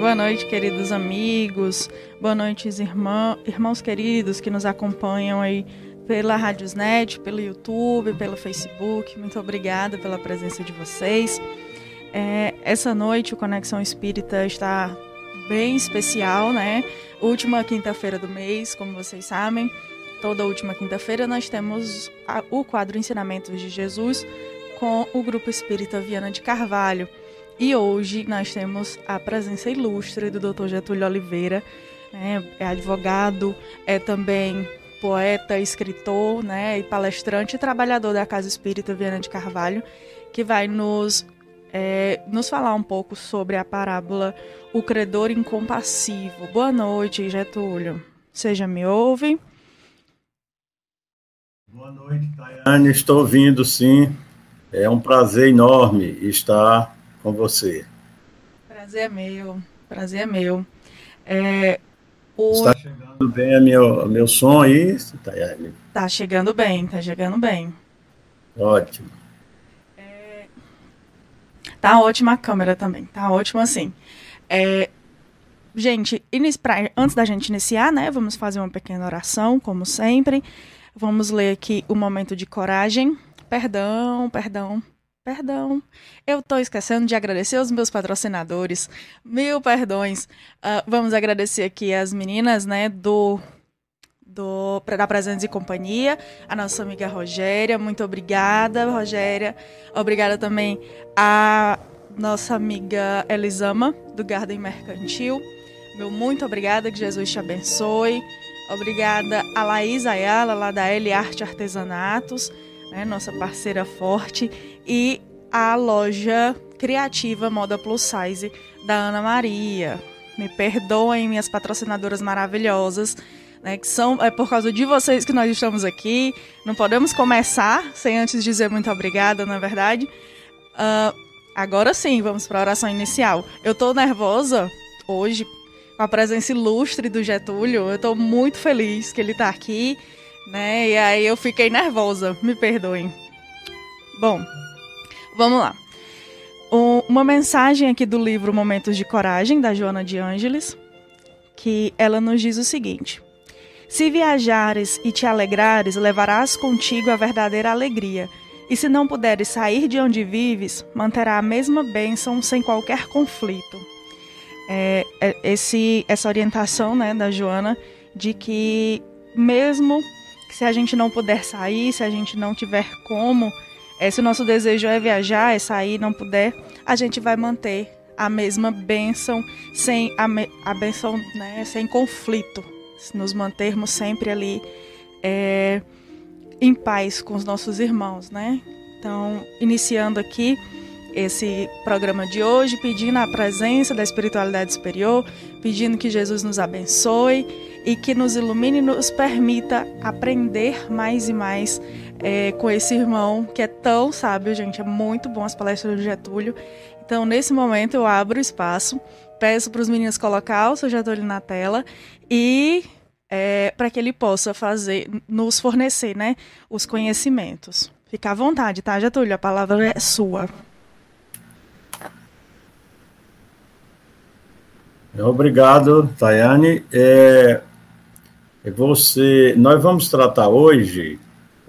boa noite, queridos amigos, boa noite, irmã, irmãos queridos que nos acompanham aí pela Radiosnet, pelo YouTube, pelo Facebook. Muito obrigada pela presença de vocês. É, essa noite o Conexão Espírita está bem especial, né? Última quinta-feira do mês, como vocês sabem. Toda última quinta-feira nós temos a, o quadro Ensinamentos de Jesus com o Grupo Espírita Viana de Carvalho. E hoje nós temos a presença ilustre do Dr. Getúlio Oliveira, né? é advogado, é também poeta, escritor, né, e palestrante e trabalhador da Casa Espírita Viana de Carvalho, que vai nos é, nos falar um pouco sobre a parábola O Credor Incompassivo. Boa noite, Getúlio. Já me ouve? Boa noite, Tayane. Estou ouvindo, sim. É um prazer enorme estar com você. Prazer é meu. Prazer é meu. É, o... Está chegando bem a meu, a meu som aí, Tayane? Tá chegando bem, tá chegando bem. Ótimo. É... Tá ótima a câmera também, tá ótimo assim. É... Gente, antes da gente iniciar, né, vamos fazer uma pequena oração, como sempre. Vamos ler aqui o momento de coragem. Perdão, perdão, Perdão, eu estou esquecendo de agradecer aos meus patrocinadores. Mil perdões. Uh, vamos agradecer aqui as meninas, né, do do da Presentes e Companhia, a nossa amiga Rogéria. Muito obrigada, Rogéria. Obrigada também a nossa amiga Elisama, do Garden Mercantil. Meu muito obrigada, que Jesus te abençoe. Obrigada a Laís Ayala, lá da L Arte Artesanatos né, nossa parceira forte, e a loja criativa Moda Plus Size da Ana Maria. Me perdoem, minhas patrocinadoras maravilhosas, né, que são é por causa de vocês que nós estamos aqui. Não podemos começar sem antes dizer muito obrigada, na é verdade. Uh, agora sim, vamos para a oração inicial. Eu estou nervosa hoje com a presença ilustre do Getúlio. Eu estou muito feliz que ele está aqui né? E aí eu fiquei nervosa, me perdoem. Bom, vamos lá. uma mensagem aqui do livro Momentos de Coragem, da Joana de Ângeles, que ela nos diz o seguinte: Se viajares e te alegrares, levarás contigo a verdadeira alegria. E se não puderes sair de onde vives, manterá a mesma bênção sem qualquer conflito. É, é esse, essa orientação né, da Joana de que mesmo que se a gente não puder sair, se a gente não tiver como, é, se o nosso desejo é viajar, é sair, não puder, a gente vai manter a mesma bênção, sem a, me, a bênção, né, sem conflito, nos mantermos sempre ali é, em paz com os nossos irmãos, né? Então, iniciando aqui esse programa de hoje, pedindo a presença da espiritualidade superior, pedindo que Jesus nos abençoe e que nos ilumine e nos permita aprender mais e mais é, com esse irmão que é tão sábio, gente. É muito bom as palestras do Getúlio. Então, nesse momento, eu abro o espaço, peço para os meninos colocar o seu Getúlio na tela e é, para que ele possa fazer, nos fornecer, né, os conhecimentos. Fica à vontade, tá, Getúlio? A palavra é sua. Obrigado, Tayane. É, você, nós vamos tratar hoje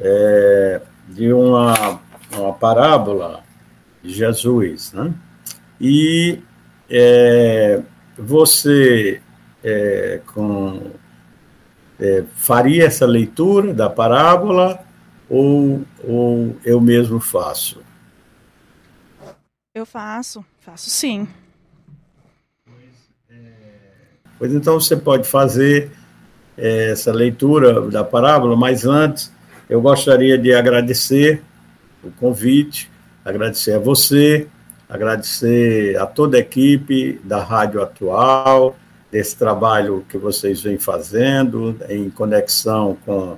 é, de uma, uma parábola de Jesus, né? E é, você é, com, é, faria essa leitura da parábola ou, ou eu mesmo faço? Eu faço, faço sim. Pois, é, pois então você pode fazer essa leitura da parábola, mas antes eu gostaria de agradecer o convite, agradecer a você, agradecer a toda a equipe da Rádio Atual, desse trabalho que vocês vêm fazendo em conexão com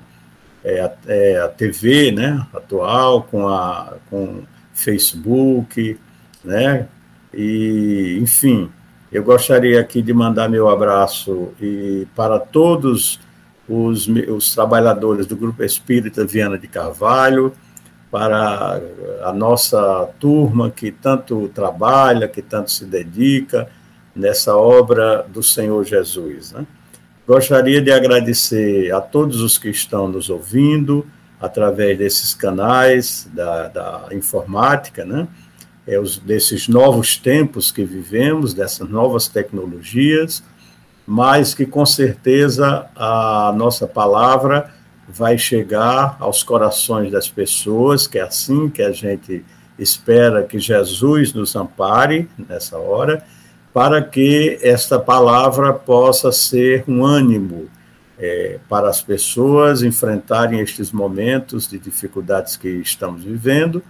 é, a, é, a, TV, né, atual, com a com Facebook, né, e enfim, eu gostaria aqui de mandar meu abraço e para todos os, os trabalhadores do Grupo Espírita Viana de Carvalho, para a nossa turma que tanto trabalha, que tanto se dedica, nessa obra do Senhor Jesus. Né? Gostaria de agradecer a todos os que estão nos ouvindo através desses canais da, da informática, né? É, os, desses novos tempos que vivemos, dessas novas tecnologias, mas que com certeza a nossa palavra vai chegar aos corações das pessoas, que é assim que a gente espera que Jesus nos ampare nessa hora para que esta palavra possa ser um ânimo é, para as pessoas enfrentarem estes momentos de dificuldades que estamos vivendo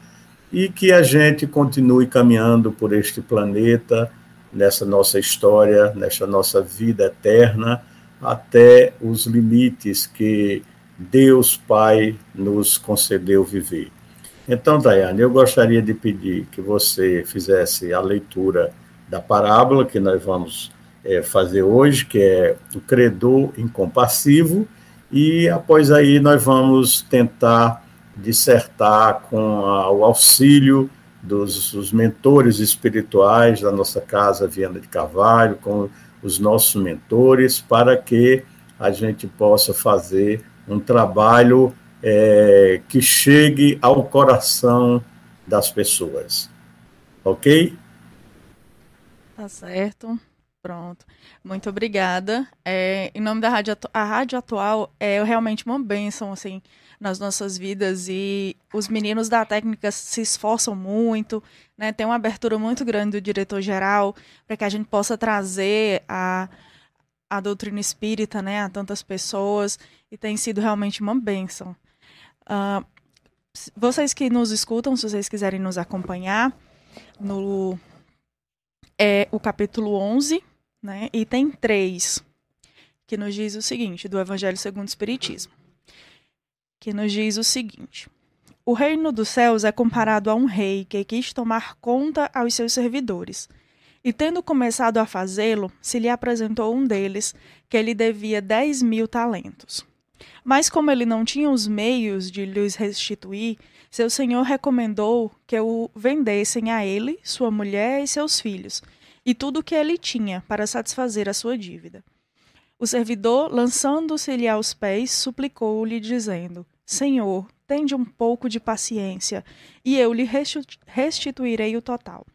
e que a gente continue caminhando por este planeta, nessa nossa história, nessa nossa vida eterna, até os limites que Deus Pai nos concedeu viver. Então, Daiane, eu gostaria de pedir que você fizesse a leitura da parábola que nós vamos é, fazer hoje, que é o credor incompassivo, e após aí nós vamos tentar dissertar com a, o auxílio dos, dos, mentores espirituais da nossa casa Viana de Carvalho, com os nossos mentores, para que a gente possa fazer um trabalho é, que chegue ao coração das pessoas. Ok? Tá certo. Pronto. Muito obrigada. É, em nome da rádio, a rádio atual é realmente uma bênção assim nas nossas vidas e os meninos da técnica se esforçam muito, né? Tem uma abertura muito grande do diretor geral para que a gente possa trazer a a doutrina espírita, né, a tantas pessoas e tem sido realmente uma bênção. Uh, vocês que nos escutam, se vocês quiserem nos acompanhar no é o capítulo 11, né? Item 3, que nos diz o seguinte, do Evangelho segundo o Espiritismo. Que nos diz o seguinte: O reino dos céus é comparado a um rei que quis tomar conta aos seus servidores. E tendo começado a fazê-lo, se lhe apresentou um deles, que lhe devia dez mil talentos. Mas como ele não tinha os meios de lhes restituir, seu senhor recomendou que o vendessem a ele, sua mulher e seus filhos, e tudo o que ele tinha para satisfazer a sua dívida. O servidor, lançando-se-lhe aos pés, suplicou-lhe, dizendo: Senhor, tende um pouco de paciência, e eu lhe restituirei o total.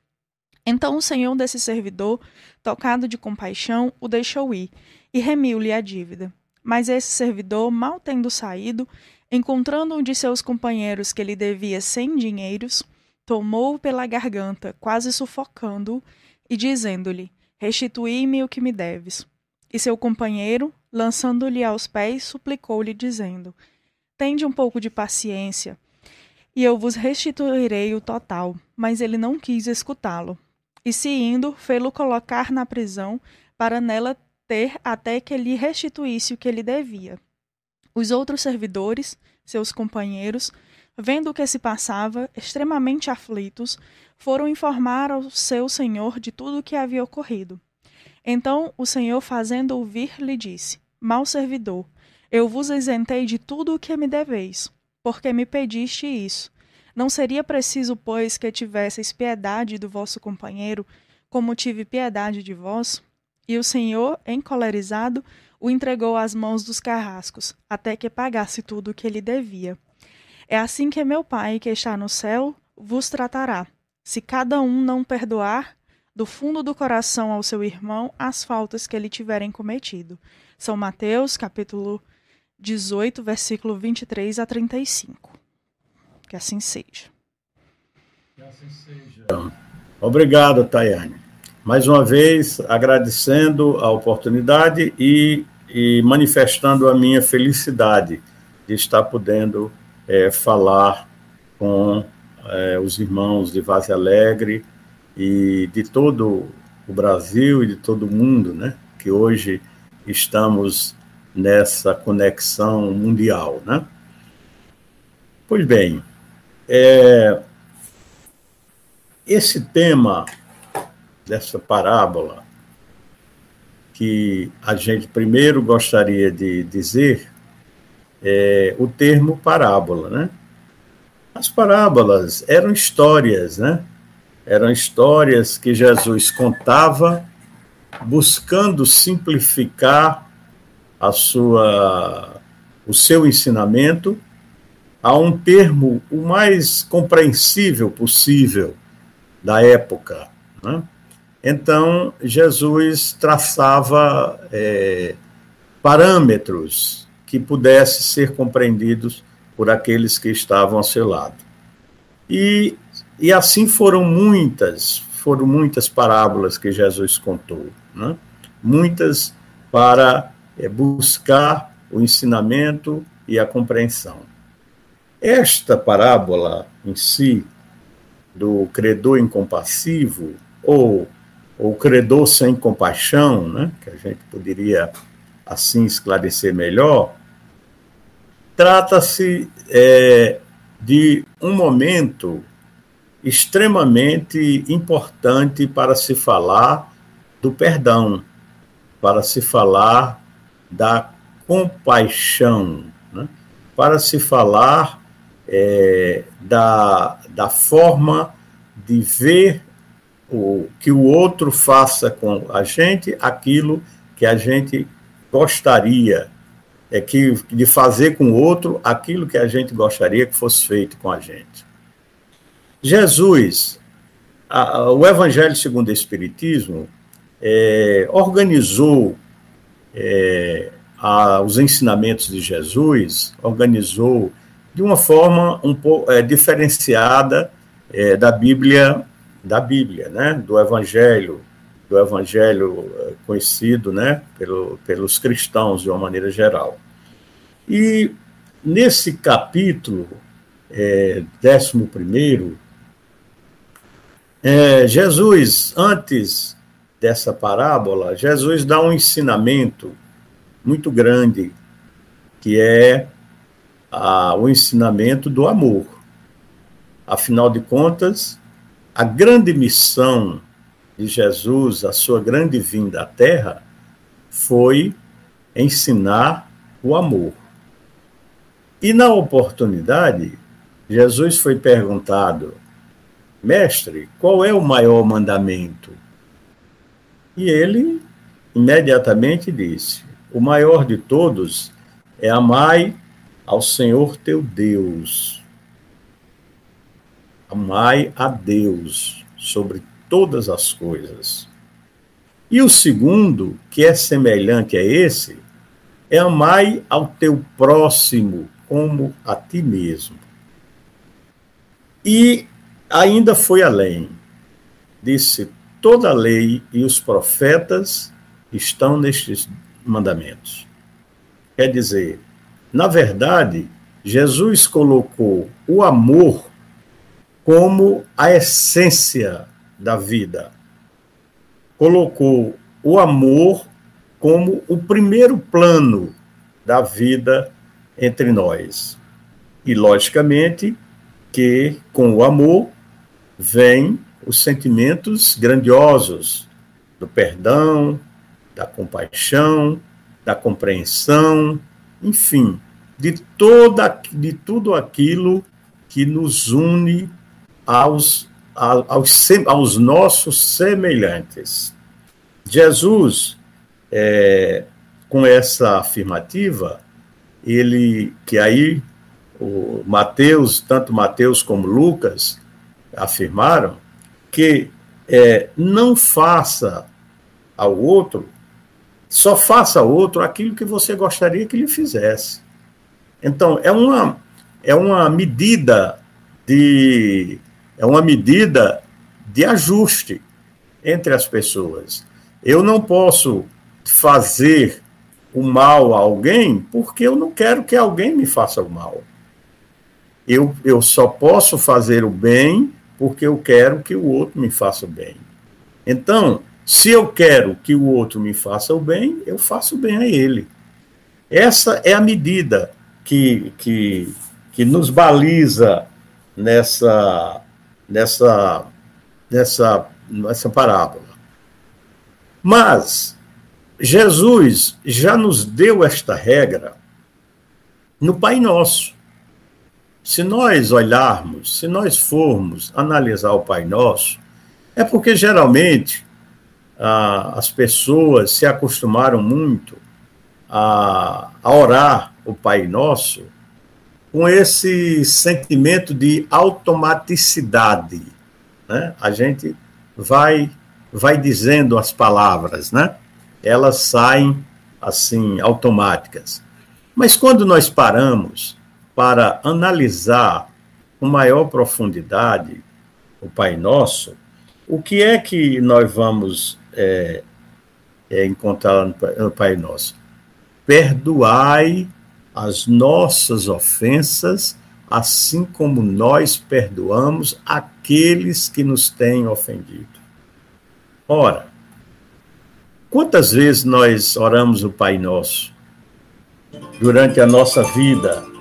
Então o senhor desse servidor, tocado de compaixão, o deixou ir e remiu-lhe a dívida. Mas esse servidor, mal tendo saído, Encontrando um de seus companheiros que lhe devia cem dinheiros, tomou-o pela garganta, quase sufocando-o, e dizendo-lhe: Restituí-me o que me deves. E seu companheiro, lançando-lhe aos pés, suplicou-lhe, dizendo: Tende um pouco de paciência, e eu vos restituirei o total. Mas ele não quis escutá-lo. E se indo, fê-lo colocar na prisão, para nela ter até que lhe restituísse o que lhe devia. Os outros servidores, seus companheiros, vendo o que se passava, extremamente aflitos, foram informar ao seu senhor de tudo o que havia ocorrido. Então o senhor, fazendo ouvir, lhe disse: Mal servidor, eu vos isentei de tudo o que me deveis, porque me pediste isso. Não seria preciso, pois, que tivesseis piedade do vosso companheiro, como tive piedade de vós? E o senhor, encolerizado, o entregou às mãos dos carrascos, até que pagasse tudo o que ele devia. É assim que meu Pai, que está no céu, vos tratará, se cada um não perdoar do fundo do coração ao seu irmão as faltas que ele tiverem cometido. São Mateus, capítulo 18, versículo 23 a 35. Que assim seja. Que assim seja. Obrigado, Tayane mais uma vez agradecendo a oportunidade e, e manifestando a minha felicidade de estar podendo é, falar com é, os irmãos de Vaze Alegre e de todo o Brasil e de todo o mundo, né? Que hoje estamos nessa conexão mundial, né? Pois bem, é, esse tema dessa parábola que a gente primeiro gostaria de dizer é, o termo parábola, né? As parábolas eram histórias, né? Eram histórias que Jesus contava buscando simplificar a sua, o seu ensinamento a um termo o mais compreensível possível da época. Né? Então, Jesus traçava é, parâmetros que pudessem ser compreendidos por aqueles que estavam ao seu lado. E, e assim foram muitas, foram muitas parábolas que Jesus contou, né? muitas para é, buscar o ensinamento e a compreensão. Esta parábola em si, do credor incompassivo, ou o credor sem compaixão, né, que a gente poderia assim esclarecer melhor, trata-se é, de um momento extremamente importante para se falar do perdão, para se falar da compaixão, né? para se falar é, da, da forma de ver o, que o outro faça com a gente aquilo que a gente gostaria é que de fazer com o outro aquilo que a gente gostaria que fosse feito com a gente. Jesus, a, o Evangelho segundo o Espiritismo, é, organizou é, ensinamentos de Jesus, organizou de uma forma um pouco é, diferenciada é, da Bíblia, da Bíblia, né, do Evangelho, do Evangelho é, conhecido, né, pelo, pelos cristãos de uma maneira geral. E nesse capítulo, é, décimo primeiro, é, Jesus, antes dessa parábola, Jesus dá um ensinamento muito grande, que é a, o ensinamento do amor. Afinal de contas, a grande missão de Jesus, a sua grande vinda à Terra, foi ensinar o amor. E na oportunidade, Jesus foi perguntado: Mestre, qual é o maior mandamento? E ele imediatamente disse: O maior de todos é amai ao Senhor teu Deus. Amai a Deus sobre todas as coisas. E o segundo, que é semelhante a esse, é amai ao teu próximo como a ti mesmo. E ainda foi além. Disse: toda a lei e os profetas estão nestes mandamentos. Quer dizer, na verdade, Jesus colocou o amor como a essência da vida. Colocou o amor como o primeiro plano da vida entre nós. E, logicamente, que com o amor vem os sentimentos grandiosos do perdão, da compaixão, da compreensão, enfim, de toda de tudo aquilo que nos une aos, aos, aos nossos semelhantes. Jesus, é, com essa afirmativa, ele que aí o Mateus, tanto Mateus como Lucas afirmaram que é, não faça ao outro, só faça ao outro aquilo que você gostaria que ele fizesse. Então, é uma, é uma medida de é uma medida de ajuste entre as pessoas. Eu não posso fazer o mal a alguém porque eu não quero que alguém me faça o mal. Eu, eu só posso fazer o bem porque eu quero que o outro me faça o bem. Então, se eu quero que o outro me faça o bem, eu faço o bem a ele. Essa é a medida que, que, que nos baliza nessa, nessa, nessa, nessa parábola. Mas Jesus já nos deu esta regra no Pai Nosso. Se nós olharmos, se nós formos analisar o Pai Nosso, é porque geralmente ah, as pessoas se acostumaram muito a, a orar o Pai Nosso com esse sentimento de automaticidade. Né? A gente vai, vai dizendo as palavras, né? elas saem assim, automáticas. Mas quando nós paramos para analisar com maior profundidade o Pai Nosso, o que é que nós vamos é, é, encontrar no Pai Nosso? Perdoai as nossas ofensas, assim como nós perdoamos aqueles que nos têm ofendido. Ora, quantas vezes nós oramos o Pai Nosso durante a nossa vida?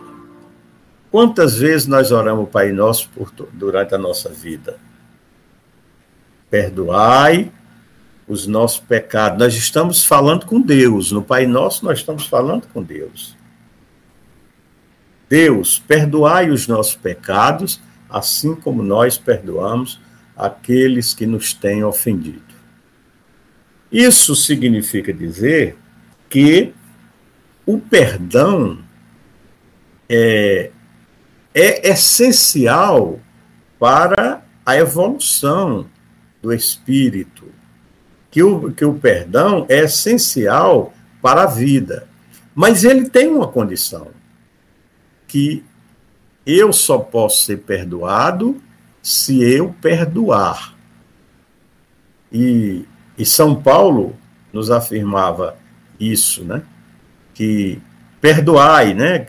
Quantas vezes nós oramos o Pai Nosso por, durante a nossa vida? Perdoai os nossos pecados. Nós estamos falando com Deus. No Pai Nosso, nós estamos falando com Deus. Deus, perdoai os nossos pecados, assim como nós perdoamos aqueles que nos têm ofendido. Isso significa dizer que o perdão é, é essencial para a evolução do espírito, que o, que o perdão é essencial para a vida. Mas ele tem uma condição, que eu só posso ser perdoado se eu perdoar. E, e São Paulo nos afirmava isso, né? Que perdoai, né?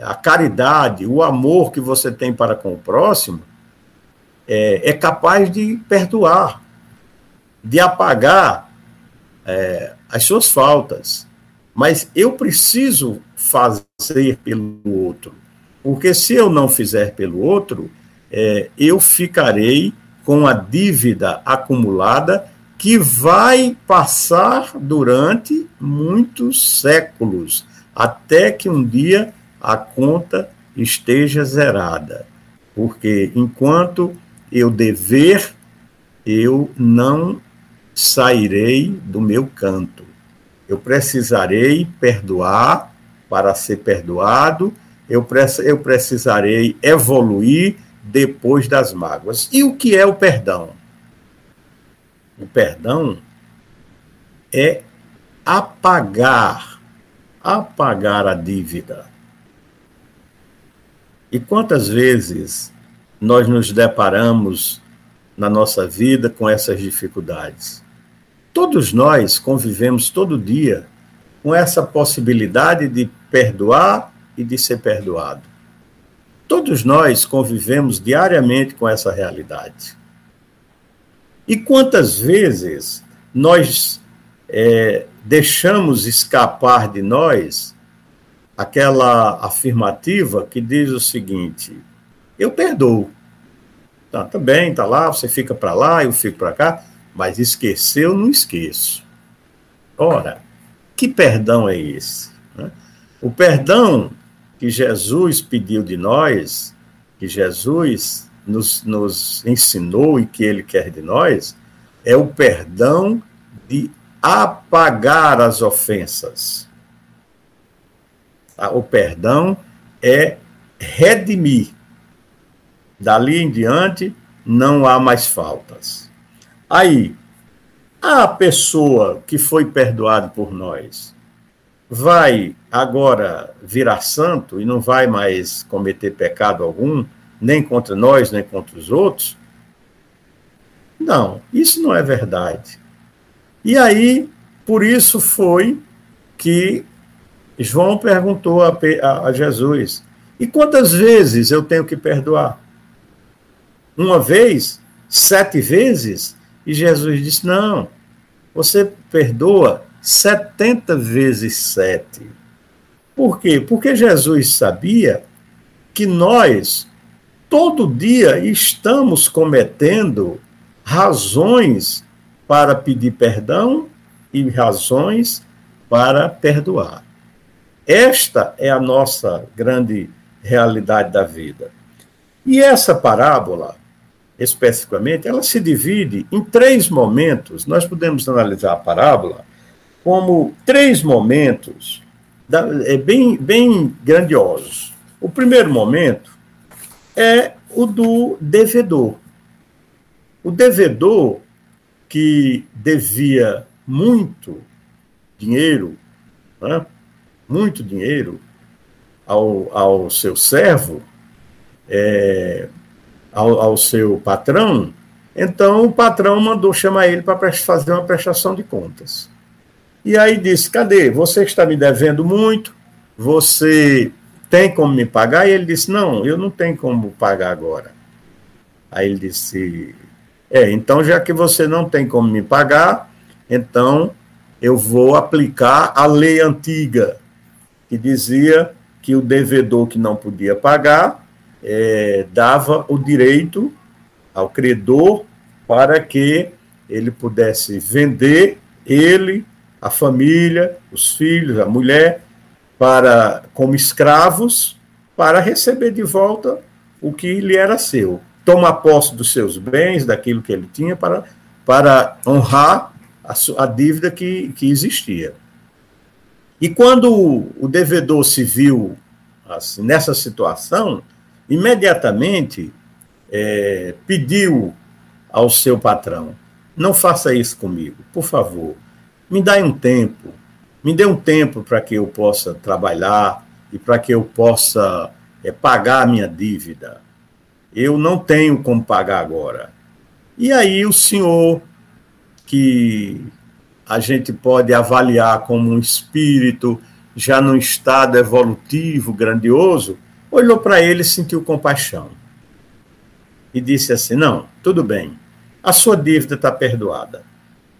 A caridade, o amor que você tem para com o próximo é, é capaz de perdoar, de apagar é, as suas faltas. Mas eu preciso fazer pelo outro, porque se eu não fizer pelo outro, é, eu ficarei com a dívida acumulada que vai passar durante muitos séculos, até que um dia a conta esteja zerada. Porque enquanto eu dever, eu não sairei do meu canto. Eu precisarei perdoar para ser perdoado, eu, eu precisarei evoluir depois das mágoas. E o que é o perdão? O perdão é apagar, apagar a dívida. E quantas vezes nós nos deparamos na nossa vida com essas dificuldades. Todos nós convivemos todo dia com essa possibilidade de perdoar e de ser perdoado. Todos nós convivemos diariamente com essa realidade. E quantas vezes nós é, deixamos escapar de nós aquela afirmativa que diz o seguinte: eu perdoo. Tá, tá bem, tá lá, você fica para lá, eu fico para cá, mas esqueceu, não esqueço. Ora, que perdão é esse? Né? O perdão que Jesus pediu de nós, que Jesus nos, nos ensinou e que ele quer de nós, é o perdão de apagar as ofensas. O perdão é redimir. Dali em diante, não há mais faltas. Aí, a pessoa que foi perdoada por nós vai agora virar santo e não vai mais cometer pecado algum, nem contra nós, nem contra os outros? Não, isso não é verdade. E aí, por isso foi que João perguntou a, a, a Jesus: e quantas vezes eu tenho que perdoar? uma vez, sete vezes? E Jesus disse: Não, você perdoa setenta vezes sete. Por quê? Porque Jesus sabia que nós, todo dia, estamos cometendo razões para pedir perdão e razões para perdoar. Esta é a nossa grande realidade da vida. E essa parábola especificamente, ela se divide em três momentos. Nós podemos analisar a parábola como três momentos é, bem, bem grandiosos. O primeiro momento é o do devedor. O devedor que devia muito dinheiro, né, muito dinheiro ao, ao seu servo, é, ao, ao seu patrão, então o patrão mandou chamar ele para fazer uma prestação de contas. E aí disse: Cadê? Você está me devendo muito, você tem como me pagar? E ele disse: Não, eu não tenho como pagar agora. Aí ele disse: É, então já que você não tem como me pagar, então eu vou aplicar a lei antiga, que dizia que o devedor que não podia pagar é, dava o direito ao credor para que ele pudesse vender ele a família, os filhos, a mulher, para como escravos, para receber de volta o que lhe era seu. Tomar posse dos seus bens, daquilo que ele tinha, para, para honrar a, a dívida que, que existia. E quando o devedor se viu assim, nessa situação, imediatamente é, pediu ao seu patrão: não faça isso comigo, por favor me dá um tempo, me dê um tempo para que eu possa trabalhar e para que eu possa é, pagar a minha dívida. Eu não tenho como pagar agora. E aí o senhor, que a gente pode avaliar como um espírito já num estado evolutivo grandioso, olhou para ele e sentiu compaixão. E disse assim: Não, tudo bem, a sua dívida está perdoada.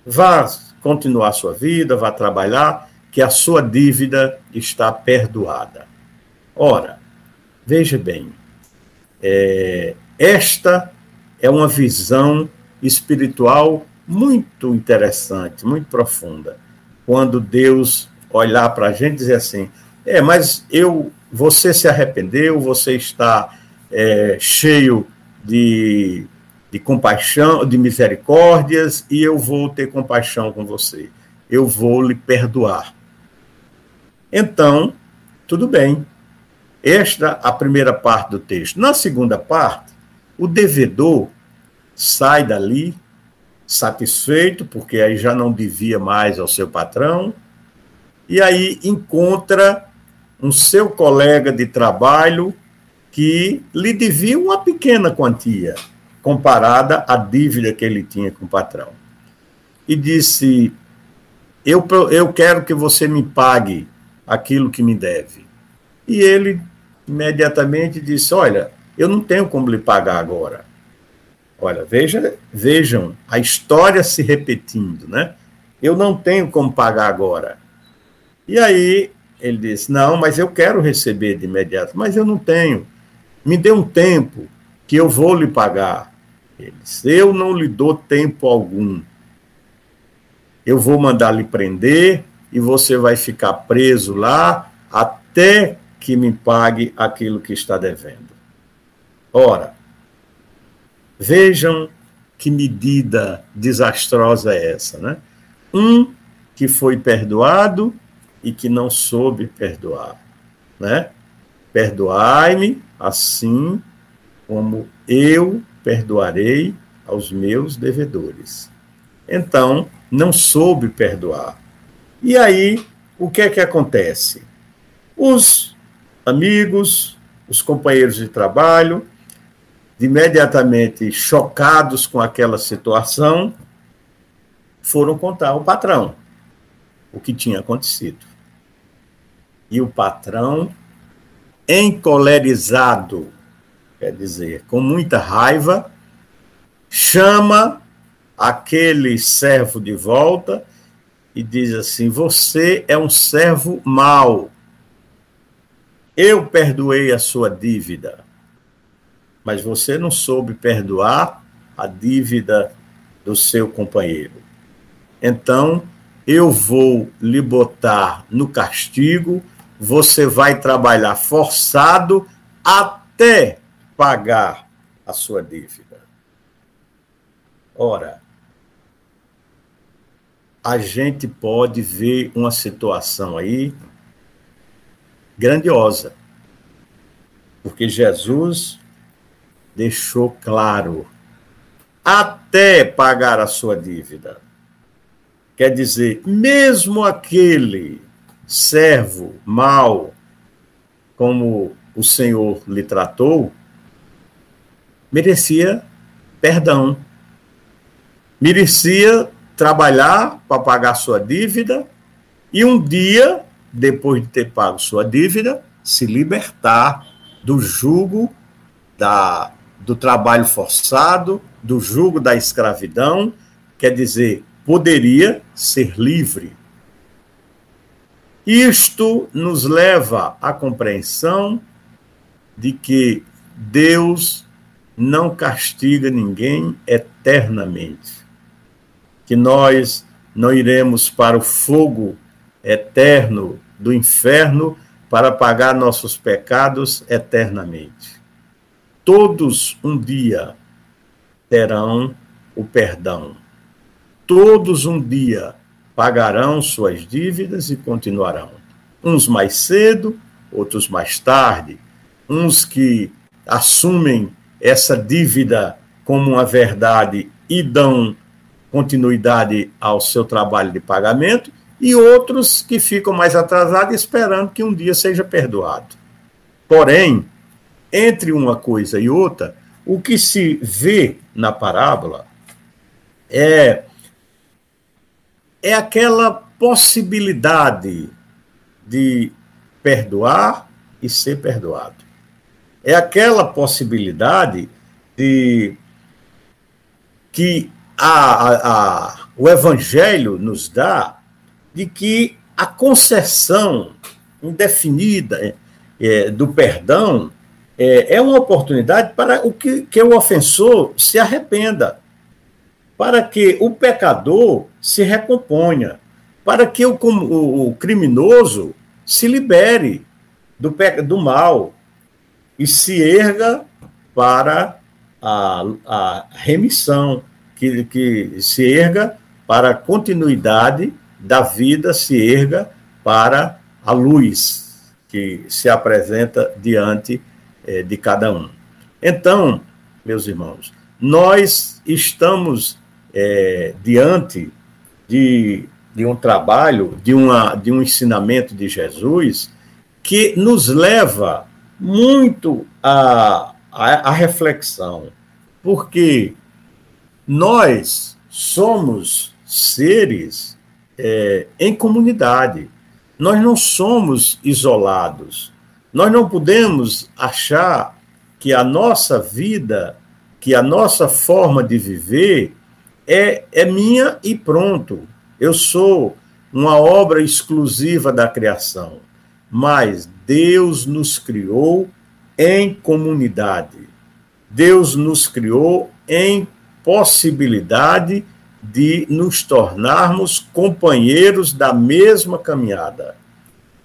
Vá continuar sua vida, vá trabalhar, que a sua dívida está perdoada. Ora, veja bem, é, esta é uma visão espiritual muito interessante, muito profunda. Quando Deus olhar para a gente e dizer assim: é, mas eu, você se arrependeu, você está é, cheio de de compaixão, de misericórdias, e eu vou ter compaixão com você. Eu vou lhe perdoar. Então, tudo bem. Esta a primeira parte do texto. Na segunda parte, o devedor sai dali satisfeito, porque aí já não devia mais ao seu patrão, e aí encontra um seu colega de trabalho que lhe devia uma pequena quantia comparada à dívida que ele tinha com o patrão. E disse: eu, eu quero que você me pague aquilo que me deve. E ele imediatamente disse: Olha, eu não tenho como lhe pagar agora. Olha, veja, vejam a história se repetindo, né? Eu não tenho como pagar agora. E aí ele disse: Não, mas eu quero receber de imediato, mas eu não tenho. Me dê um tempo que eu vou lhe pagar eles. Eu não lhe dou tempo algum. Eu vou mandar lhe prender e você vai ficar preso lá até que me pague aquilo que está devendo. Ora, vejam que medida desastrosa é essa, né? Um que foi perdoado e que não soube perdoar, né? Perdoai-me assim como eu perdoarei aos meus devedores. Então, não soube perdoar. E aí, o que é que acontece? Os amigos, os companheiros de trabalho, imediatamente chocados com aquela situação, foram contar ao patrão o que tinha acontecido. E o patrão, encolerizado quer dizer, com muita raiva, chama aquele servo de volta e diz assim: Você é um servo mau. Eu perdoei a sua dívida, mas você não soube perdoar a dívida do seu companheiro. Então, eu vou lhe botar no castigo, você vai trabalhar forçado até pagar a sua dívida. Ora, a gente pode ver uma situação aí grandiosa. Porque Jesus deixou claro até pagar a sua dívida. Quer dizer, mesmo aquele servo mau, como o Senhor lhe tratou, merecia perdão. Merecia trabalhar para pagar sua dívida e um dia, depois de ter pago sua dívida, se libertar do jugo da, do trabalho forçado, do jugo da escravidão, quer dizer, poderia ser livre. Isto nos leva à compreensão de que Deus não castiga ninguém eternamente. Que nós não iremos para o fogo eterno do inferno para pagar nossos pecados eternamente. Todos um dia terão o perdão. Todos um dia pagarão suas dívidas e continuarão. Uns mais cedo, outros mais tarde. Uns que assumem essa dívida como uma verdade e dão continuidade ao seu trabalho de pagamento, e outros que ficam mais atrasados esperando que um dia seja perdoado. Porém, entre uma coisa e outra, o que se vê na parábola é é aquela possibilidade de perdoar e ser perdoado. É aquela possibilidade de que a, a, a, o Evangelho nos dá de que a concessão indefinida é, do perdão é, é, uma oportunidade para o que, que o ofensor se arrependa, para que o pecador se recomponha, para que o, o, o criminoso se libere do, do mal, e se erga para a, a remissão, que, que se erga para a continuidade da vida, se erga para a luz que se apresenta diante eh, de cada um. Então, meus irmãos, nós estamos eh, diante de, de um trabalho, de, uma, de um ensinamento de Jesus que nos leva muito a, a, a reflexão, porque nós somos seres é, em comunidade, nós não somos isolados, nós não podemos achar que a nossa vida, que a nossa forma de viver é, é minha e pronto. Eu sou uma obra exclusiva da criação. Mas Deus nos criou em comunidade. Deus nos criou em possibilidade de nos tornarmos companheiros da mesma caminhada.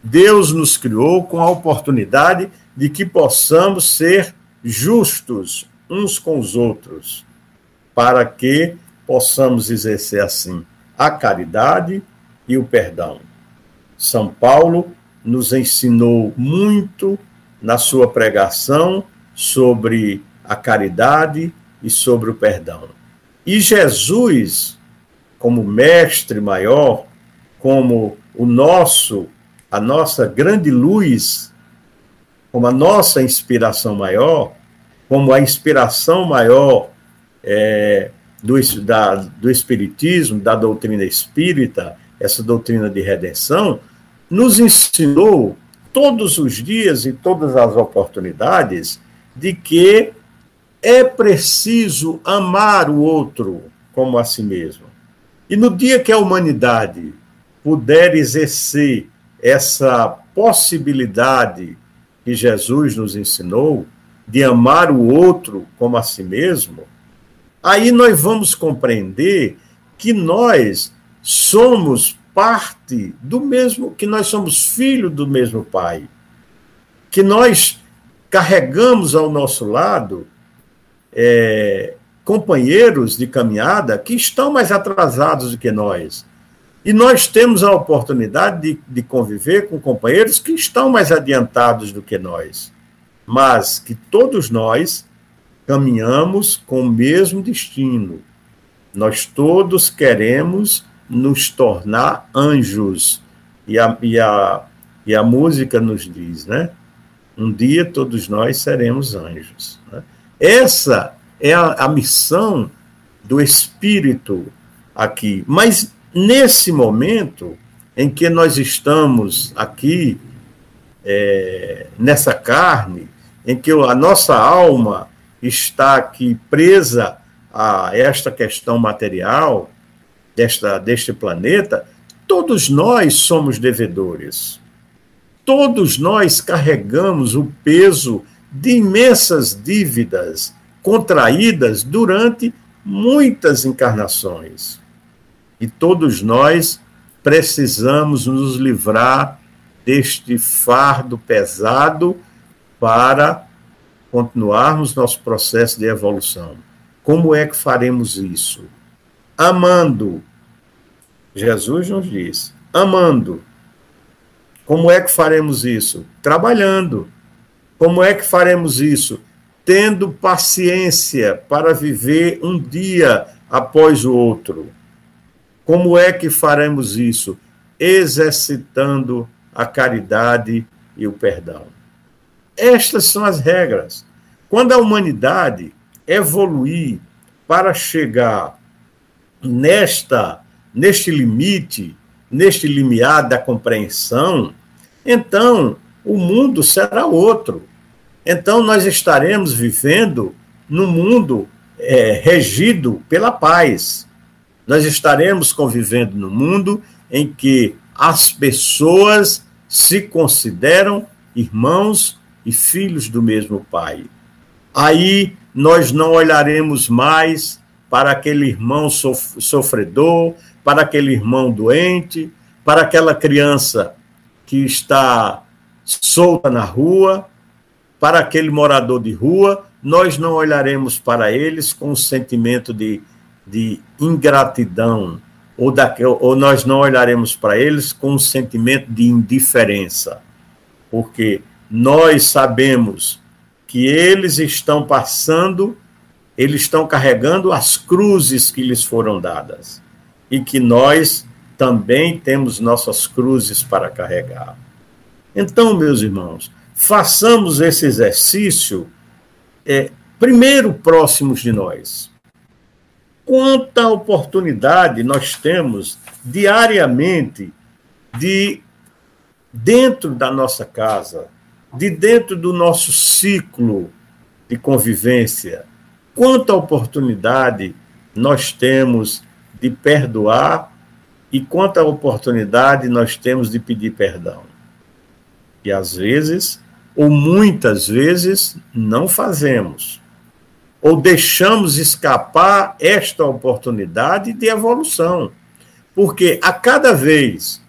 Deus nos criou com a oportunidade de que possamos ser justos uns com os outros, para que possamos exercer assim a caridade e o perdão. São Paulo nos ensinou muito na sua pregação sobre a caridade e sobre o perdão. E Jesus, como mestre maior, como o nosso, a nossa grande luz, como a nossa inspiração maior, como a inspiração maior é, do, da, do Espiritismo, da doutrina espírita, essa doutrina de redenção, nos ensinou todos os dias e todas as oportunidades de que é preciso amar o outro como a si mesmo. E no dia que a humanidade puder exercer essa possibilidade que Jesus nos ensinou de amar o outro como a si mesmo, aí nós vamos compreender que nós somos parte do mesmo, que nós somos filho do mesmo Pai, que nós carregamos ao nosso lado é, companheiros de caminhada que estão mais atrasados do que nós. E nós temos a oportunidade de, de conviver com companheiros que estão mais adiantados do que nós, mas que todos nós caminhamos com o mesmo destino. Nós todos queremos nos tornar anjos. E a, e a, e a música nos diz, né? Um dia todos nós seremos anjos. Né? Essa é a, a missão do Espírito aqui. Mas nesse momento em que nós estamos aqui, é, nessa carne, em que a nossa alma está aqui presa a esta questão material desta, deste planeta, todos nós somos devedores. Todos nós carregamos o peso de imensas dívidas contraídas durante muitas encarnações. E todos nós precisamos nos livrar deste fardo pesado para continuarmos nosso processo de evolução. Como é que faremos isso? Amando. Jesus nos diz: amando. Como é que faremos isso? Trabalhando. Como é que faremos isso? Tendo paciência para viver um dia após o outro. Como é que faremos isso? Exercitando a caridade e o perdão. Estas são as regras. Quando a humanidade evoluir para chegar nesta neste limite, neste limiar da compreensão, então o mundo será outro. Então nós estaremos vivendo num mundo é, regido pela paz. Nós estaremos convivendo num mundo em que as pessoas se consideram irmãos e filhos do mesmo Pai. Aí nós não olharemos mais para aquele irmão sofredor, para aquele irmão doente, para aquela criança que está solta na rua, para aquele morador de rua, nós não olharemos para eles com um sentimento de, de ingratidão, ou, da, ou nós não olharemos para eles com um sentimento de indiferença, porque nós sabemos que eles estão passando, eles estão carregando as cruzes que lhes foram dadas e que nós também temos nossas cruzes para carregar. Então, meus irmãos, façamos esse exercício é, primeiro próximos de nós. Quanta oportunidade nós temos diariamente de, dentro da nossa casa, de dentro do nosso ciclo de convivência, quanta oportunidade nós temos de perdoar e quanta oportunidade nós temos de pedir perdão. E às vezes, ou muitas vezes, não fazemos. Ou deixamos escapar esta oportunidade de evolução. Porque a cada vez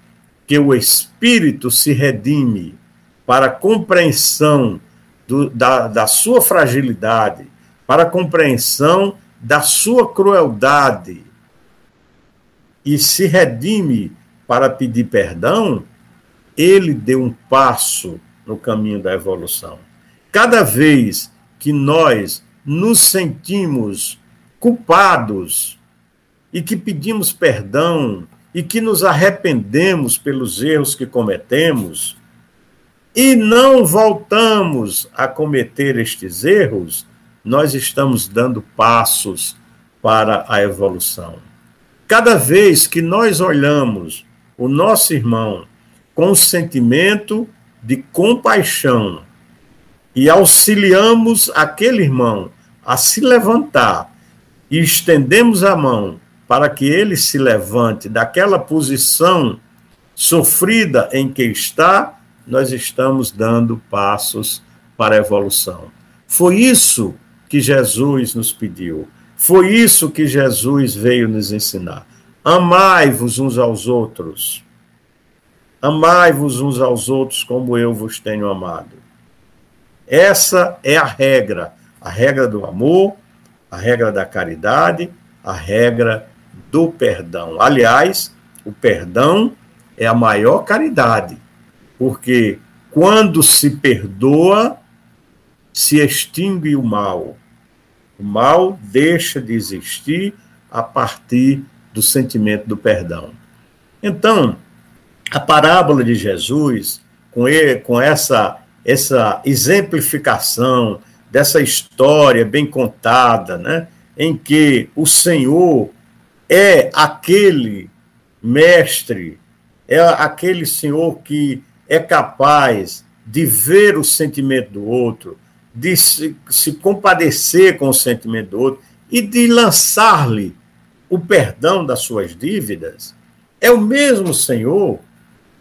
que o espírito se redime para compreensão do, da, da sua fragilidade, para compreensão da sua crueldade e se redime para pedir perdão, ele deu um passo no caminho da evolução. Cada vez que nós nos sentimos culpados e que pedimos perdão e que nos arrependemos pelos erros que cometemos, e não voltamos a cometer estes erros, nós estamos dando passos para a evolução. Cada vez que nós olhamos o nosso irmão com um sentimento de compaixão e auxiliamos aquele irmão a se levantar e estendemos a mão para que ele se levante daquela posição sofrida em que está, nós estamos dando passos para a evolução. Foi isso que Jesus nos pediu. Foi isso que Jesus veio nos ensinar. Amai-vos uns aos outros. Amai-vos uns aos outros como eu vos tenho amado. Essa é a regra, a regra do amor, a regra da caridade, a regra do perdão. Aliás, o perdão é a maior caridade, porque quando se perdoa, se extingue o mal. O mal deixa de existir a partir do sentimento do perdão. Então, a parábola de Jesus, com, ele, com essa, essa exemplificação dessa história bem contada, né, em que o Senhor é aquele mestre, é aquele Senhor que é capaz de ver o sentimento do outro, de se, se compadecer com o sentimento do outro e de lançar-lhe o perdão das suas dívidas, é o mesmo Senhor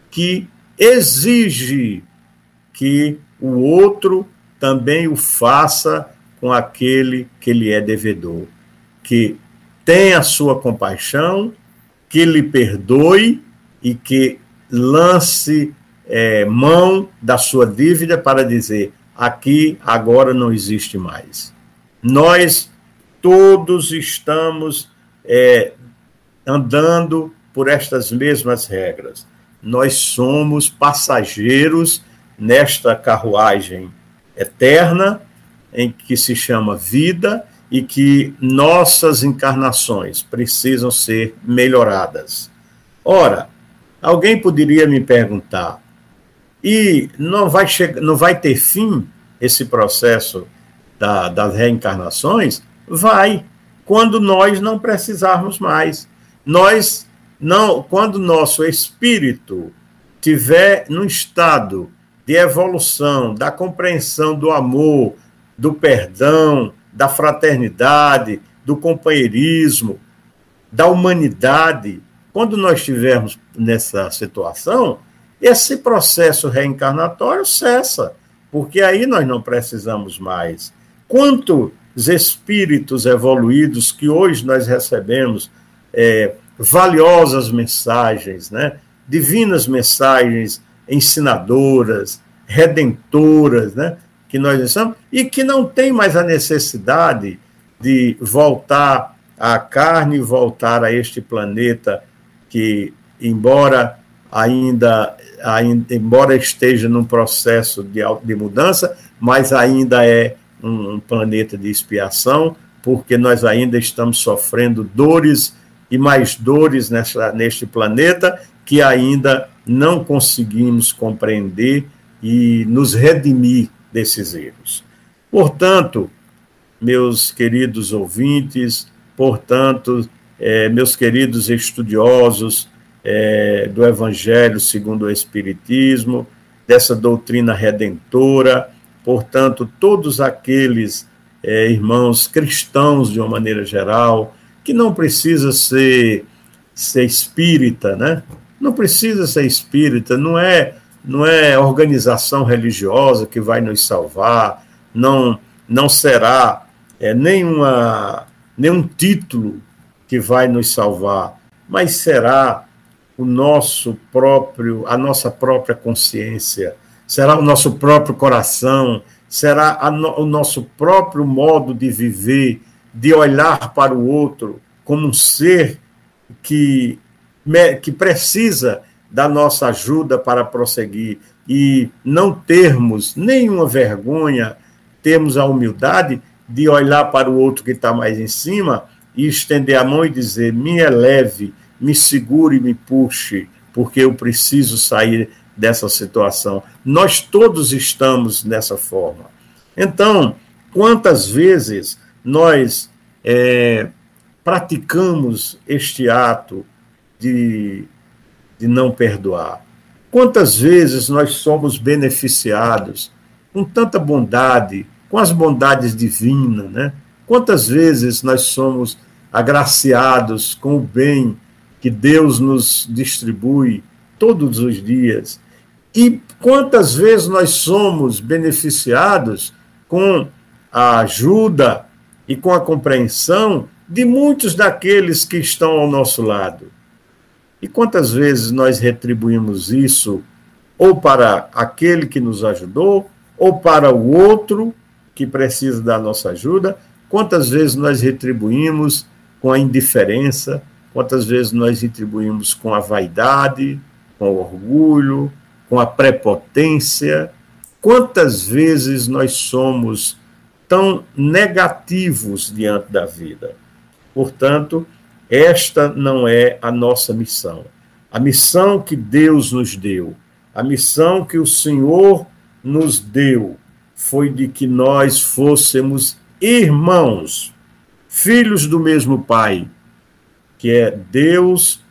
que exige que o outro também o faça com aquele que lhe é devedor, que tenha a sua compaixão, que lhe perdoe e que lance é, mão da sua dívida para dizer: aqui agora não existe mais. Nós todos estamos é, andando por estas mesmas regras. Nós somos passageiros nesta carruagem eterna, em que se chama vida, e que nossas encarnações precisam ser melhoradas. Ora, alguém poderia me perguntar, e não vai, não vai ter fim esse processo da, das reencarnações? Vai, quando nós não precisarmos mais. Nós não, quando nosso espírito tiver num estado de evolução, da compreensão do amor, do perdão, da fraternidade, do companheirismo, da humanidade. Quando nós estivermos nessa situação, esse processo reencarnatório cessa, porque aí nós não precisamos mais. Quantos espíritos evoluídos que hoje nós recebemos é, valiosas mensagens, né? divinas mensagens ensinadoras, redentoras, né? que nós estamos, e que não tem mais a necessidade de voltar à carne, voltar a este planeta que, embora ainda, ainda embora esteja num processo de, de mudança, mas ainda é um, um planeta de expiação, porque nós ainda estamos sofrendo dores e mais dores nessa, neste planeta que ainda não conseguimos compreender e nos redimir desses erros. Portanto, meus queridos ouvintes, portanto, é, meus queridos estudiosos é, do Evangelho segundo o Espiritismo, dessa doutrina redentora, portanto, todos aqueles é, irmãos cristãos, de uma maneira geral, que não precisa ser, ser espírita, né? Não precisa ser espírita, não é não é organização religiosa que vai nos salvar, não, não será é, nenhuma, nenhum título que vai nos salvar, mas será o nosso próprio, a nossa própria consciência, será o nosso próprio coração, será no, o nosso próprio modo de viver, de olhar para o outro como um ser que, que precisa da nossa ajuda para prosseguir e não termos nenhuma vergonha, termos a humildade de olhar para o outro que está mais em cima e estender a mão e dizer: me eleve, me segure, me puxe, porque eu preciso sair dessa situação. Nós todos estamos nessa forma. Então, quantas vezes nós é, praticamos este ato de de não perdoar. Quantas vezes nós somos beneficiados com tanta bondade, com as bondades divinas, né? Quantas vezes nós somos agraciados com o bem que Deus nos distribui todos os dias. E quantas vezes nós somos beneficiados com a ajuda e com a compreensão de muitos daqueles que estão ao nosso lado. E quantas vezes nós retribuímos isso ou para aquele que nos ajudou, ou para o outro que precisa da nossa ajuda, quantas vezes nós retribuímos com a indiferença, quantas vezes nós retribuímos com a vaidade, com o orgulho, com a prepotência, quantas vezes nós somos tão negativos diante da vida. Portanto, esta não é a nossa missão. A missão que Deus nos deu, a missão que o Senhor nos deu, foi de que nós fôssemos irmãos, filhos do mesmo Pai, que é Deus,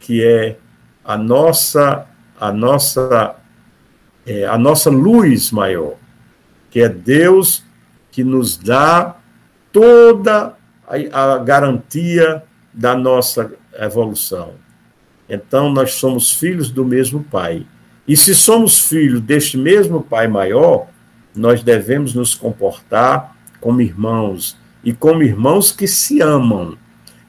que é a nossa a nossa é, a nossa luz maior, que é Deus que nos dá toda a, a garantia da nossa evolução. Então, nós somos filhos do mesmo Pai. E se somos filhos deste mesmo Pai maior, nós devemos nos comportar como irmãos, e como irmãos que se amam,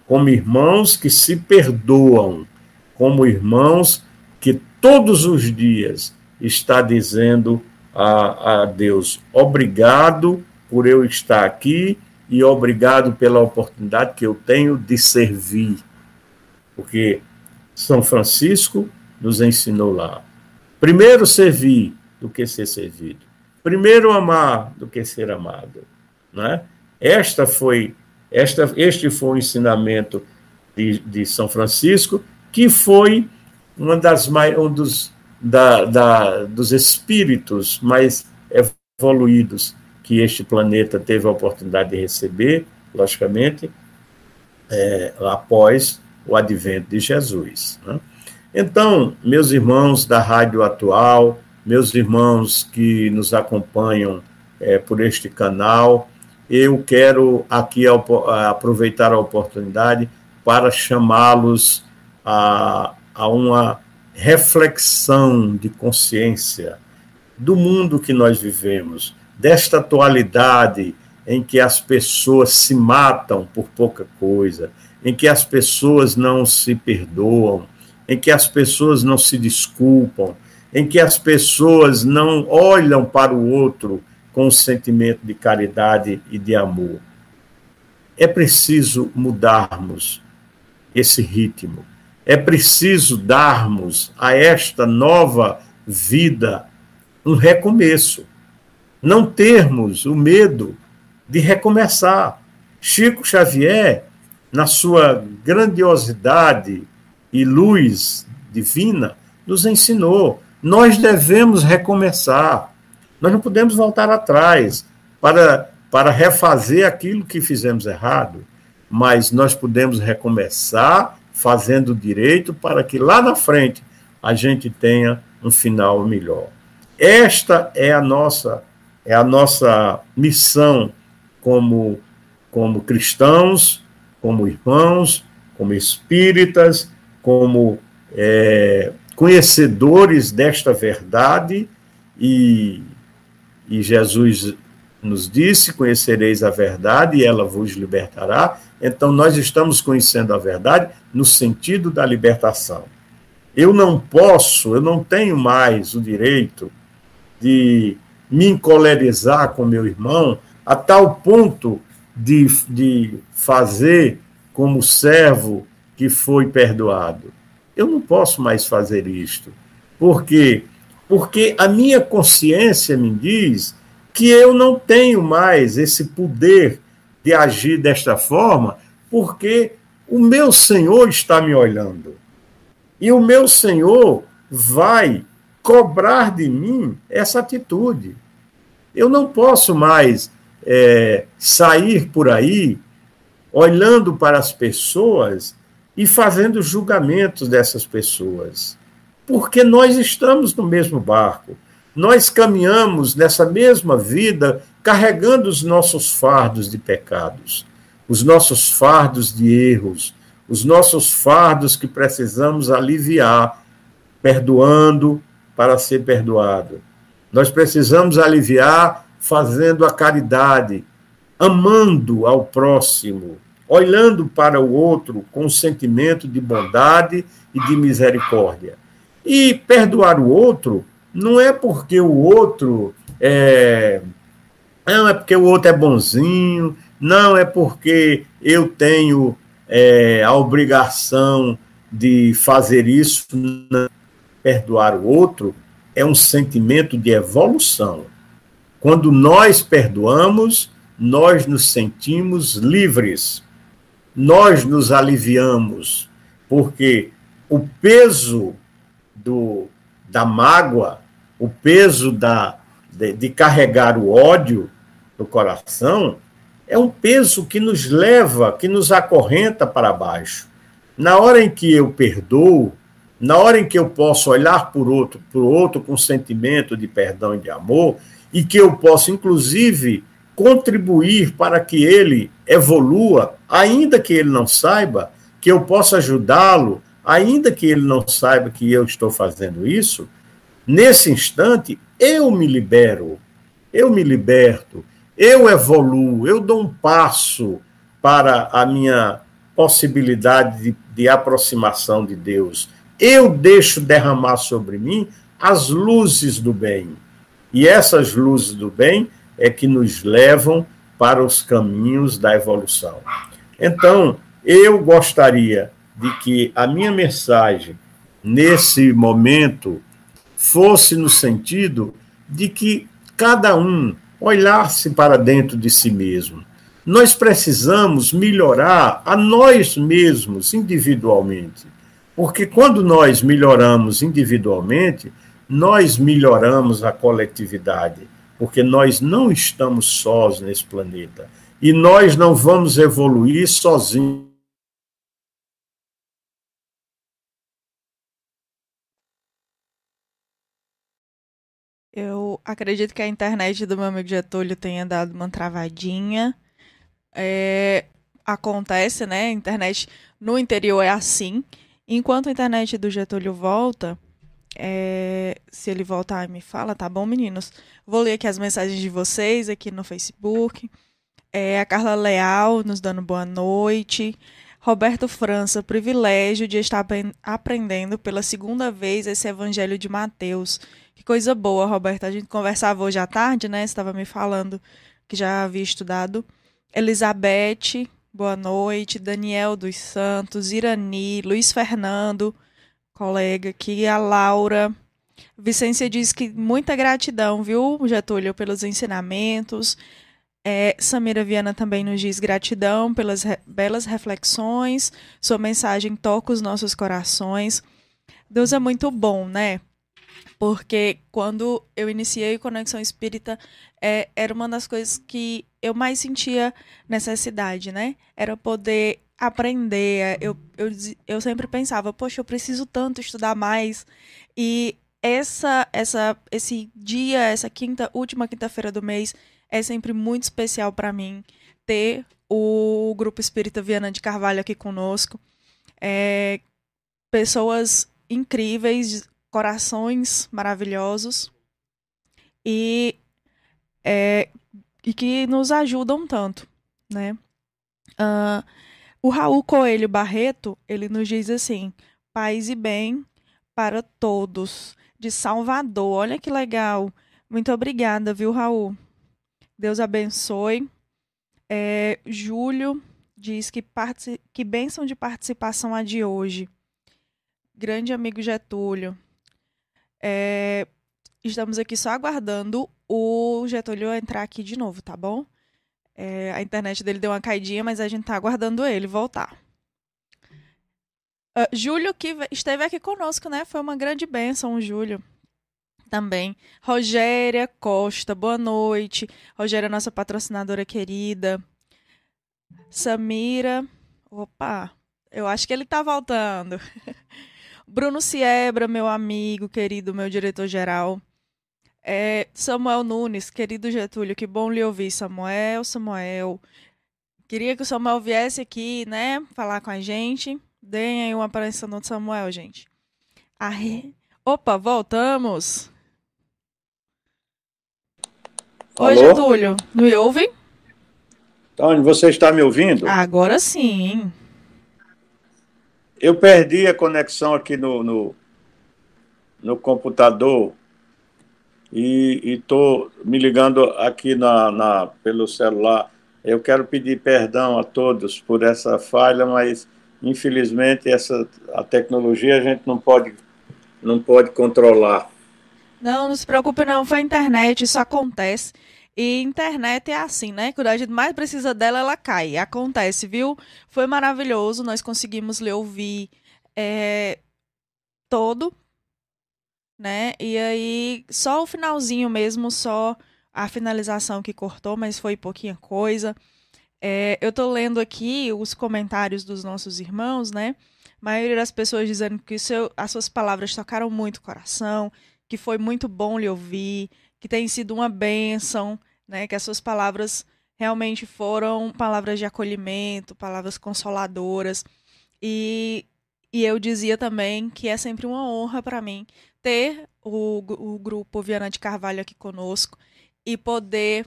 como irmãos que se perdoam, como irmãos que todos os dias está dizendo a, a Deus: obrigado por eu estar aqui e obrigado pela oportunidade que eu tenho de servir. Porque São Francisco nos ensinou lá. Primeiro servir do que ser servido. Primeiro amar do que ser amado. Né? Esta foi, esta, este foi o ensinamento de, de São Francisco, que foi uma das mais, um dos, da, da, dos espíritos mais evoluídos que este planeta teve a oportunidade de receber, logicamente, é, após o advento de Jesus. Né? Então, meus irmãos da Rádio Atual, meus irmãos que nos acompanham é, por este canal, eu quero aqui aproveitar a oportunidade para chamá-los a, a uma reflexão de consciência do mundo que nós vivemos, desta atualidade em que as pessoas se matam por pouca coisa, em que as pessoas não se perdoam, em que as pessoas não se desculpam, em que as pessoas não olham para o outro com um sentimento de caridade e de amor. É preciso mudarmos esse ritmo. É preciso darmos a esta nova vida um recomeço. Não termos o medo de recomeçar. Chico Xavier, na sua grandiosidade e luz divina, nos ensinou: nós devemos recomeçar. Nós não podemos voltar atrás para, para refazer aquilo que fizemos errado, mas nós podemos recomeçar fazendo direito para que lá na frente a gente tenha um final melhor. Esta é a nossa é a nossa missão como como cristãos, como irmãos, como espíritas, como é, conhecedores desta verdade e, e Jesus nos disse: Conhecereis a verdade e ela vos libertará. Então, nós estamos conhecendo a verdade no sentido da libertação. Eu não posso, eu não tenho mais o direito de me encolerizar com meu irmão a tal ponto de, de fazer como servo que foi perdoado. Eu não posso mais fazer isto. Por quê? Porque a minha consciência me diz que eu não tenho mais esse poder de agir desta forma, porque o meu Senhor está me olhando. E o meu Senhor vai cobrar de mim essa atitude. Eu não posso mais é, sair por aí olhando para as pessoas e fazendo julgamentos dessas pessoas, porque nós estamos no mesmo barco nós caminhamos nessa mesma vida carregando os nossos fardos de pecados, os nossos fardos de erros, os nossos fardos que precisamos aliviar, perdoando para ser perdoado. Nós precisamos aliviar fazendo a caridade, amando ao próximo, olhando para o outro com sentimento de bondade e de misericórdia. E perdoar o outro não é porque o outro é. Não, é porque o outro é bonzinho, não é porque eu tenho é, a obrigação de fazer isso, perdoar o outro, é um sentimento de evolução. Quando nós perdoamos, nós nos sentimos livres, nós nos aliviamos, porque o peso do, da mágoa, o peso da, de, de carregar o ódio no coração, é um peso que nos leva, que nos acorrenta para baixo. Na hora em que eu perdoo, na hora em que eu posso olhar por outro, por outro com sentimento de perdão e de amor, e que eu posso, inclusive, contribuir para que ele evolua, ainda que ele não saiba, que eu possa ajudá-lo, ainda que ele não saiba que eu estou fazendo isso, nesse instante eu me libero, eu me liberto, eu evoluo, eu dou um passo para a minha possibilidade de, de aproximação de Deus. Eu deixo derramar sobre mim as luzes do bem. E essas luzes do bem é que nos levam para os caminhos da evolução. Então, eu gostaria de que a minha mensagem nesse momento fosse no sentido de que cada um olhar-se para dentro de si mesmo. Nós precisamos melhorar a nós mesmos individualmente. Porque quando nós melhoramos individualmente, nós melhoramos a coletividade. Porque nós não estamos sós nesse planeta. E nós não vamos evoluir sozinhos Eu acredito que a internet do meu amigo Getúlio tenha dado uma travadinha. É, acontece, né? A internet no interior é assim. Enquanto a internet do Getúlio volta, é, se ele voltar, me fala, tá bom, meninos? Vou ler aqui as mensagens de vocês aqui no Facebook. É, a Carla Leal nos dando boa noite. Roberto França, privilégio de estar aprendendo pela segunda vez esse Evangelho de Mateus. Que coisa boa, Roberto. A gente conversava hoje à tarde, né? Você estava me falando que já havia estudado. Elizabeth, boa noite. Daniel dos Santos, Irani, Luiz Fernando, colega aqui, a Laura. Vicência diz que muita gratidão, viu, Getúlio, pelos ensinamentos. É, Samira Viana também nos diz gratidão pelas re belas reflexões. Sua mensagem toca os nossos corações. Deus é muito bom, né? Porque quando eu iniciei Conexão Espírita, é, era uma das coisas que eu mais sentia necessidade, né? Era poder aprender. Eu, eu, eu sempre pensava, poxa, eu preciso tanto estudar mais. E essa, essa, esse dia, essa quinta, última quinta-feira do mês, é sempre muito especial para mim ter o Grupo Espírita Viana de Carvalho aqui conosco. É, pessoas incríveis, corações maravilhosos e, é, e que nos ajudam tanto, né? Uh, o Raul Coelho Barreto, ele nos diz assim, paz e bem para todos, de Salvador, olha que legal, muito obrigada, viu, Raul? Deus abençoe. É, Júlio diz que, que bênção de participação a de hoje. Grande amigo Getúlio. É, estamos aqui só aguardando o Getúlio entrar aqui de novo, tá bom? É, a internet dele deu uma caidinha, mas a gente tá aguardando ele voltar. Uh, Júlio, que esteve aqui conosco, né? Foi uma grande bênção, o Júlio. Também. Rogéria Costa, boa noite. Rogéria, nossa patrocinadora querida. Samira. Opa, eu acho que ele tá voltando. Bruno Siebra, meu amigo querido, meu diretor-geral. É, Samuel Nunes, querido Getúlio, que bom lhe ouvir. Samuel, Samuel. Queria que o Samuel viesse aqui, né, falar com a gente. Deem aí uma aparição do Samuel, gente. Arre... Opa, voltamos. Oi, Getúlio. Me ouve? Tony, você está me ouvindo? Agora sim. Eu perdi a conexão aqui no, no, no computador e estou me ligando aqui na, na, pelo celular Eu quero pedir perdão a todos por essa falha, mas infelizmente essa a tecnologia a gente não pode não pode controlar. Não, não se preocupe não, foi a internet, isso acontece. E internet é assim, né? Quando a gente mais precisa dela, ela cai. Acontece, viu? Foi maravilhoso, nós conseguimos lhe ouvir é, todo, né? E aí, só o finalzinho mesmo, só a finalização que cortou, mas foi pouquinha coisa. É, eu tô lendo aqui os comentários dos nossos irmãos, né? A maioria das pessoas dizendo que seu, as suas palavras tocaram muito o coração, que foi muito bom lhe ouvir, que tem sido uma bênção, né? Que as suas palavras realmente foram palavras de acolhimento, palavras consoladoras. E, e eu dizia também que é sempre uma honra para mim ter o, o grupo Viana de Carvalho aqui conosco e poder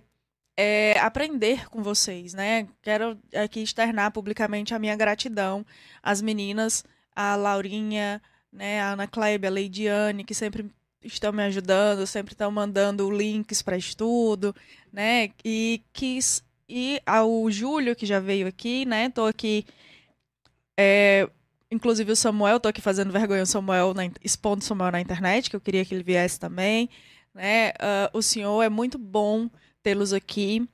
é, aprender com vocês, né? Quero aqui externar publicamente a minha gratidão às meninas, a Laurinha, né, a Ana Kleber, a Leidiane, que sempre estão me ajudando, sempre estão mandando links para estudo, né? E que e ao Júlio que já veio aqui, né? Tô aqui é, inclusive o Samuel, tô aqui fazendo vergonha o Samuel, na, expondo o Samuel na internet, que eu queria que ele viesse também, né? Uh, o senhor é muito bom tê-los aqui.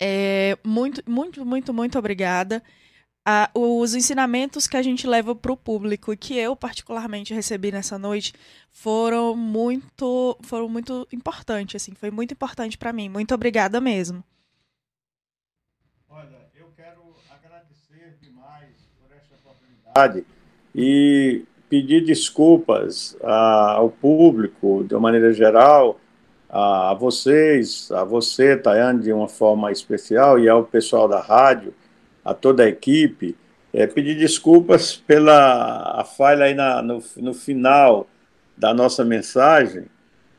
É, muito, muito, muito, muito obrigada. Os ensinamentos que a gente leva para o público e que eu particularmente recebi nessa noite foram muito, foram muito importantes, assim, foi muito importante para mim. Muito obrigada mesmo. Olha, eu quero agradecer demais por essa oportunidade e pedir desculpas ao público de uma maneira geral a vocês, a você, Tayane, de uma forma especial, e ao pessoal da rádio, a toda a equipe, é, pedir desculpas pela a falha aí na, no, no final da nossa mensagem,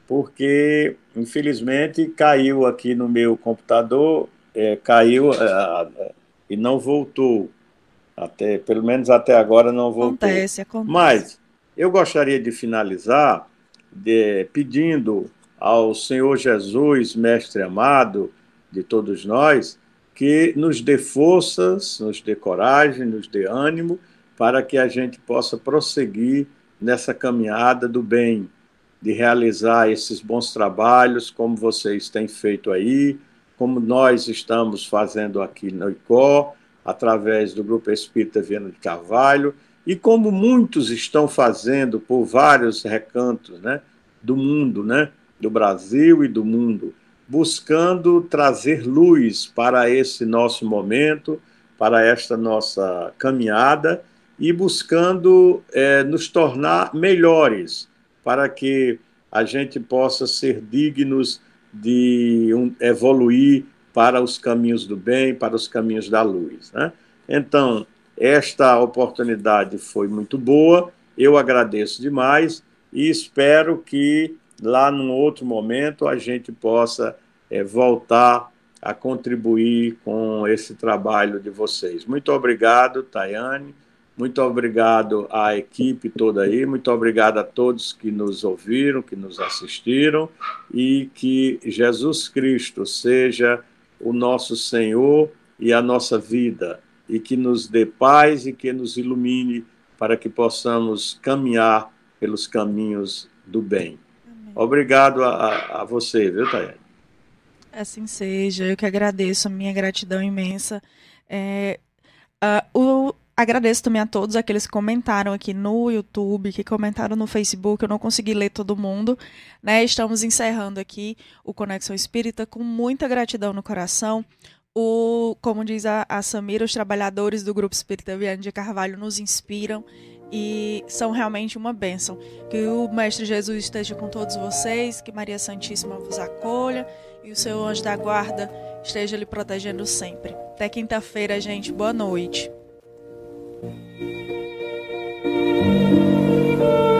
porque, infelizmente, caiu aqui no meu computador, é, caiu é, e não voltou. Até, pelo menos até agora não voltou. Acontece, acontece. Mas eu gostaria de finalizar de, pedindo ao Senhor Jesus, Mestre amado de todos nós, que nos dê forças, nos dê coragem, nos dê ânimo, para que a gente possa prosseguir nessa caminhada do bem, de realizar esses bons trabalhos, como vocês têm feito aí, como nós estamos fazendo aqui no ICO, através do Grupo Espírita Viana de Carvalho, e como muitos estão fazendo por vários recantos né, do mundo, né? do Brasil e do mundo, buscando trazer luz para esse nosso momento, para esta nossa caminhada e buscando é, nos tornar melhores, para que a gente possa ser dignos de um, evoluir para os caminhos do bem, para os caminhos da luz. Né? Então, esta oportunidade foi muito boa, eu agradeço demais e espero que lá num outro momento a gente possa é, voltar a contribuir com esse trabalho de vocês. Muito obrigado, Tayane. Muito obrigado à equipe toda aí, muito obrigado a todos que nos ouviram, que nos assistiram e que Jesus Cristo seja o nosso Senhor e a nossa vida e que nos dê paz e que nos ilumine para que possamos caminhar pelos caminhos do bem. Obrigado a, a você, viu, Tayane? Assim seja, eu que agradeço, a minha gratidão imensa. É, uh, o, agradeço também a todos aqueles que comentaram aqui no YouTube, que comentaram no Facebook, eu não consegui ler todo mundo. Né? Estamos encerrando aqui o Conexão Espírita com muita gratidão no coração. O, como diz a, a Samira, os trabalhadores do Grupo Espírita Viana de Carvalho nos inspiram e são realmente uma bênção. Que o Mestre Jesus esteja com todos vocês, que Maria Santíssima vos acolha e o seu anjo da guarda esteja lhe protegendo sempre. Até quinta-feira, gente. Boa noite. Thank you.